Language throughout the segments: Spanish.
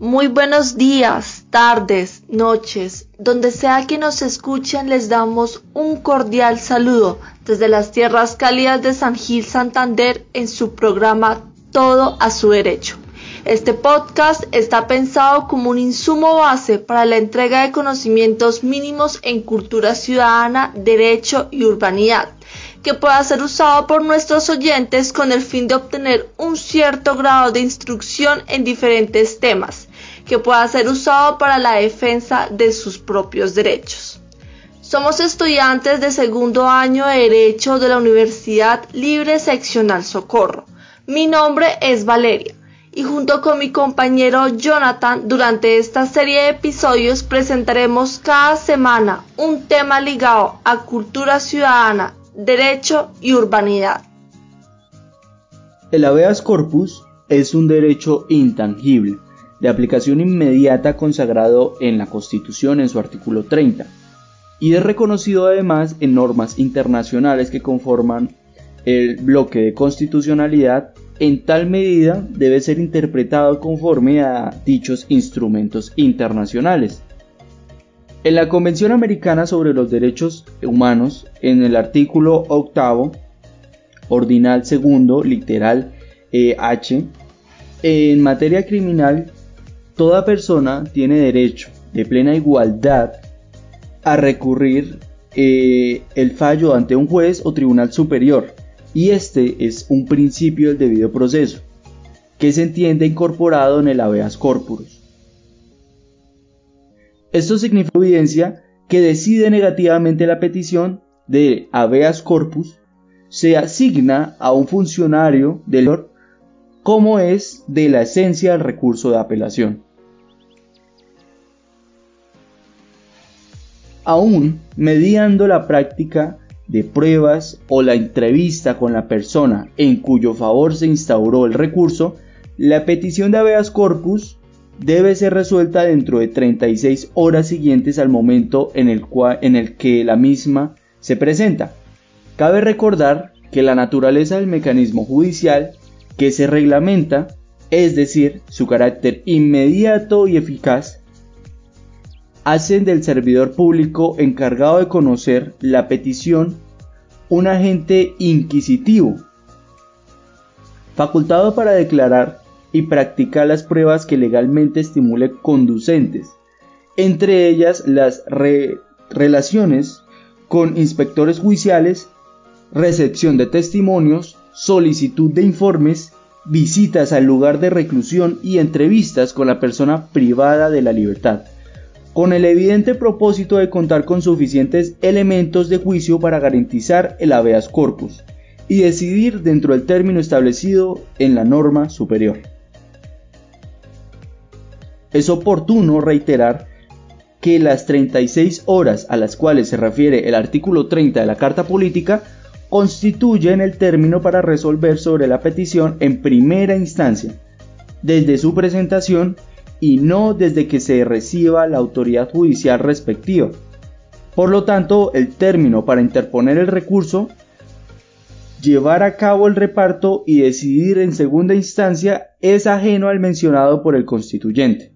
Muy buenos días, tardes, noches, donde sea que nos escuchen les damos un cordial saludo desde las tierras cálidas de San Gil Santander en su programa Todo a su derecho. Este podcast está pensado como un insumo base para la entrega de conocimientos mínimos en cultura ciudadana, derecho y urbanidad que pueda ser usado por nuestros oyentes con el fin de obtener un cierto grado de instrucción en diferentes temas, que pueda ser usado para la defensa de sus propios derechos. Somos estudiantes de segundo año de Derecho de la Universidad Libre Seccional Socorro. Mi nombre es Valeria y junto con mi compañero Jonathan durante esta serie de episodios presentaremos cada semana un tema ligado a cultura ciudadana, derecho y urbanidad. El habeas corpus es un derecho intangible de aplicación inmediata consagrado en la Constitución en su artículo 30 y es reconocido además en normas internacionales que conforman el bloque de constitucionalidad en tal medida debe ser interpretado conforme a dichos instrumentos internacionales. En la Convención Americana sobre los Derechos Humanos, en el artículo octavo, ordinal segundo, literal eh, H, en materia criminal toda persona tiene derecho de plena igualdad a recurrir eh, el fallo ante un juez o tribunal superior y este es un principio del debido proceso que se entiende incorporado en el habeas corpus. Esto significa evidencia que decide negativamente la petición de habeas corpus se asigna a un funcionario del como es de la esencia del recurso de apelación. Aún mediando la práctica de pruebas o la entrevista con la persona en cuyo favor se instauró el recurso, la petición de habeas corpus debe ser resuelta dentro de 36 horas siguientes al momento en el, cual, en el que la misma se presenta. Cabe recordar que la naturaleza del mecanismo judicial que se reglamenta, es decir, su carácter inmediato y eficaz, hacen del servidor público encargado de conocer la petición un agente inquisitivo, facultado para declarar y practicar las pruebas que legalmente estimule conducentes, entre ellas las relaciones con inspectores judiciales, recepción de testimonios, solicitud de informes, visitas al lugar de reclusión y entrevistas con la persona privada de la libertad con el evidente propósito de contar con suficientes elementos de juicio para garantizar el habeas corpus y decidir dentro del término establecido en la norma superior. Es oportuno reiterar que las 36 horas a las cuales se refiere el artículo 30 de la Carta Política constituyen el término para resolver sobre la petición en primera instancia, desde su presentación y no desde que se reciba la autoridad judicial respectiva. Por lo tanto, el término para interponer el recurso, llevar a cabo el reparto y decidir en segunda instancia es ajeno al mencionado por el constituyente.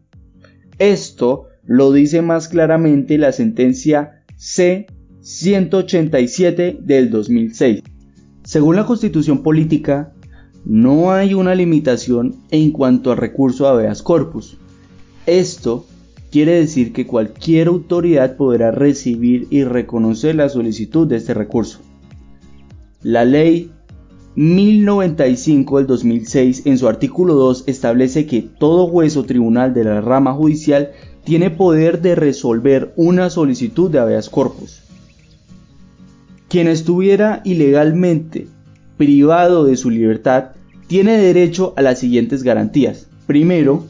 Esto lo dice más claramente la sentencia C 187 del 2006. Según la constitución política, no hay una limitación en cuanto al recurso habeas corpus. Esto quiere decir que cualquier autoridad podrá recibir y reconocer la solicitud de este recurso. La ley 1095 del 2006 en su artículo 2 establece que todo juez o tribunal de la rama judicial tiene poder de resolver una solicitud de habeas corpus. Quien estuviera ilegalmente privado de su libertad tiene derecho a las siguientes garantías. Primero,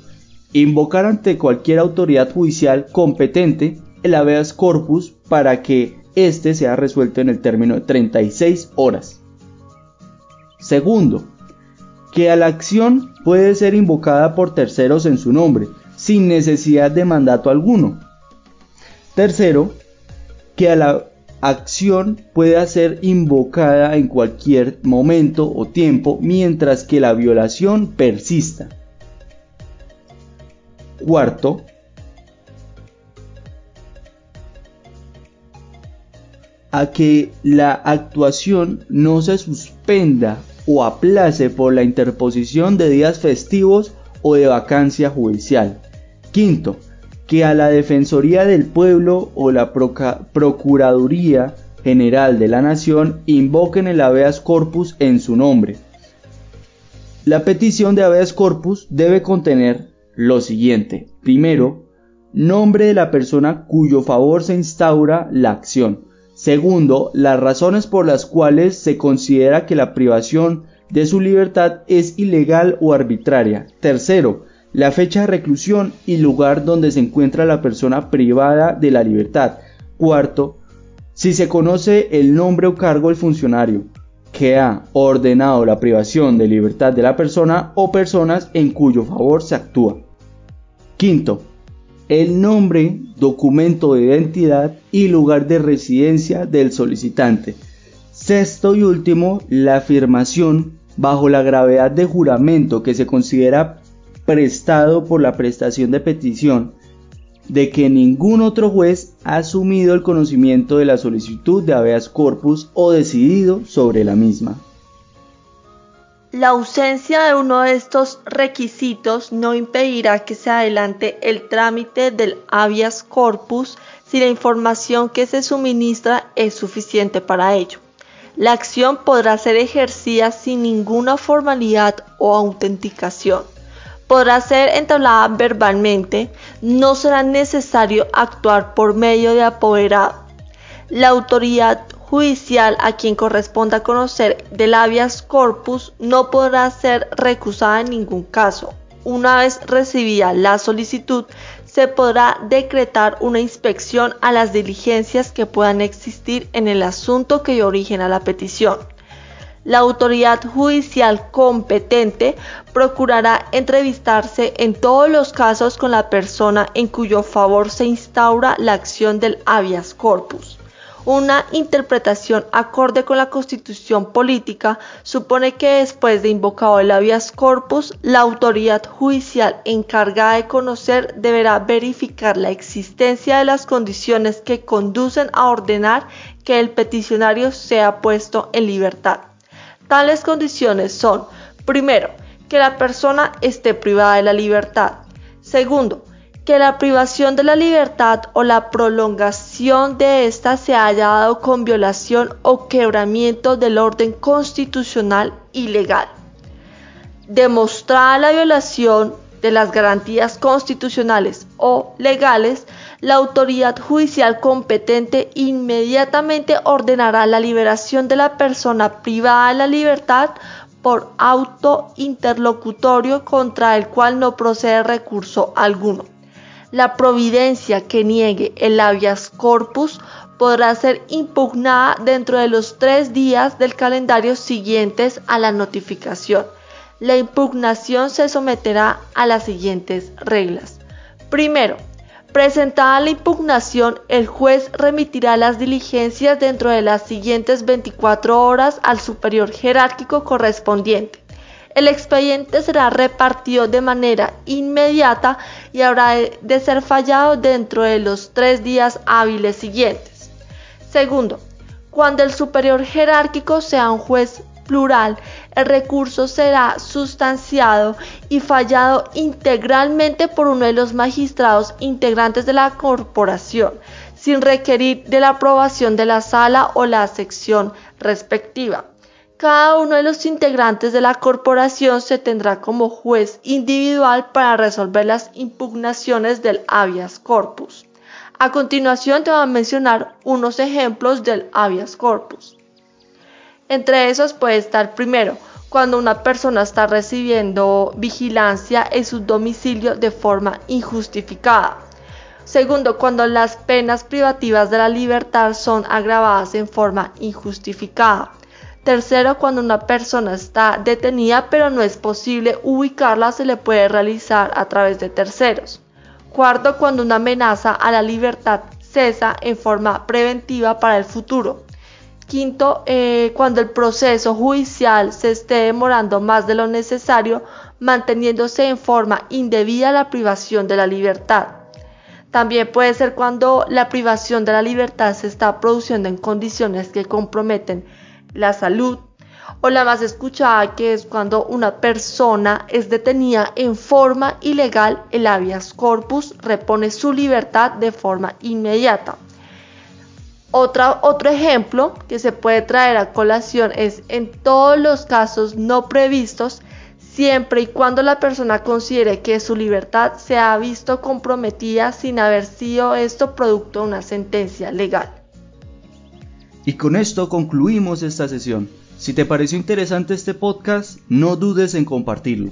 invocar ante cualquier autoridad judicial competente el habeas corpus para que éste sea resuelto en el término de 36 horas. Segundo, que a la acción puede ser invocada por terceros en su nombre, sin necesidad de mandato alguno. Tercero, que a la acción pueda ser invocada en cualquier momento o tiempo mientras que la violación persista. Cuarto, a que la actuación no se suspenda o aplace por la interposición de días festivos o de vacancia judicial. Quinto, que a la Defensoría del Pueblo o la Procuraduría General de la Nación invoquen el habeas corpus en su nombre. La petición de habeas corpus debe contener lo siguiente. Primero, nombre de la persona cuyo favor se instaura la acción. Segundo, las razones por las cuales se considera que la privación de su libertad es ilegal o arbitraria. Tercero, la fecha de reclusión y lugar donde se encuentra la persona privada de la libertad. Cuarto, si se conoce el nombre o cargo del funcionario que ha ordenado la privación de libertad de la persona o personas en cuyo favor se actúa. Quinto, el nombre, documento de identidad y lugar de residencia del solicitante. Sexto y último, la afirmación bajo la gravedad de juramento que se considera prestado por la prestación de petición de que ningún otro juez ha asumido el conocimiento de la solicitud de habeas corpus o decidido sobre la misma. La ausencia de uno de estos requisitos no impedirá que se adelante el trámite del habeas corpus si la información que se suministra es suficiente para ello. La acción podrá ser ejercida sin ninguna formalidad o autenticación. Podrá ser entablada verbalmente, no será necesario actuar por medio de apoderado. La autoridad judicial a quien corresponda conocer del habeas corpus no podrá ser recusada en ningún caso. Una vez recibida la solicitud, se podrá decretar una inspección a las diligencias que puedan existir en el asunto que dio origen a la petición. La autoridad judicial competente procurará entrevistarse en todos los casos con la persona en cuyo favor se instaura la acción del habeas corpus. Una interpretación acorde con la constitución política supone que después de invocado el habeas corpus, la autoridad judicial encargada de conocer deberá verificar la existencia de las condiciones que conducen a ordenar que el peticionario sea puesto en libertad. Tales condiciones son, primero, que la persona esté privada de la libertad. Segundo, que la privación de la libertad o la prolongación de ésta se haya dado con violación o quebramiento del orden constitucional y legal. Demostrada la violación de las garantías constitucionales o legales, la autoridad judicial competente inmediatamente ordenará la liberación de la persona privada de la libertad por auto interlocutorio contra el cual no procede recurso alguno la providencia que niegue el habeas corpus podrá ser impugnada dentro de los tres días del calendario siguientes a la notificación. La impugnación se someterá a las siguientes reglas. Primero, presentada la impugnación, el juez remitirá las diligencias dentro de las siguientes 24 horas al superior jerárquico correspondiente. El expediente será repartido de manera inmediata y habrá de ser fallado dentro de los tres días hábiles siguientes. Segundo, cuando el superior jerárquico sea un juez plural, el recurso será sustanciado y fallado integralmente por uno de los magistrados integrantes de la corporación, sin requerir de la aprobación de la sala o la sección respectiva. Cada uno de los integrantes de la corporación se tendrá como juez individual para resolver las impugnaciones del habeas corpus. A continuación te voy a mencionar unos ejemplos del habeas corpus. Entre esos puede estar primero, cuando una persona está recibiendo vigilancia en su domicilio de forma injustificada. Segundo, cuando las penas privativas de la libertad son agravadas en forma injustificada. Tercero, cuando una persona está detenida pero no es posible ubicarla, se le puede realizar a través de terceros. Cuarto, cuando una amenaza a la libertad cesa en forma preventiva para el futuro. quinto, eh, cuando el proceso judicial se esté demorando más de lo necesario, manteniéndose en forma indebida la privación de la libertad. También puede ser cuando la privación de la libertad se está produciendo en condiciones que comprometen la salud, o la más escuchada que es cuando una persona es detenida en forma ilegal, el habeas corpus repone su libertad de forma inmediata. otro ejemplo que se puede traer a colación es en todos los casos no previstos, siempre y cuando la persona considere que su libertad se ha visto comprometida sin haber sido esto producto de una sentencia legal. Y con esto concluimos esta sesión. Si te pareció interesante este podcast, no dudes en compartirlo.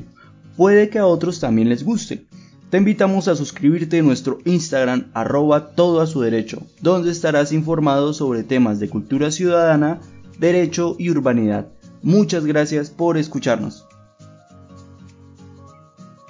Puede que a otros también les guste. Te invitamos a suscribirte en nuestro Instagram arroba todo a su derecho, donde estarás informado sobre temas de cultura ciudadana, derecho y urbanidad. Muchas gracias por escucharnos.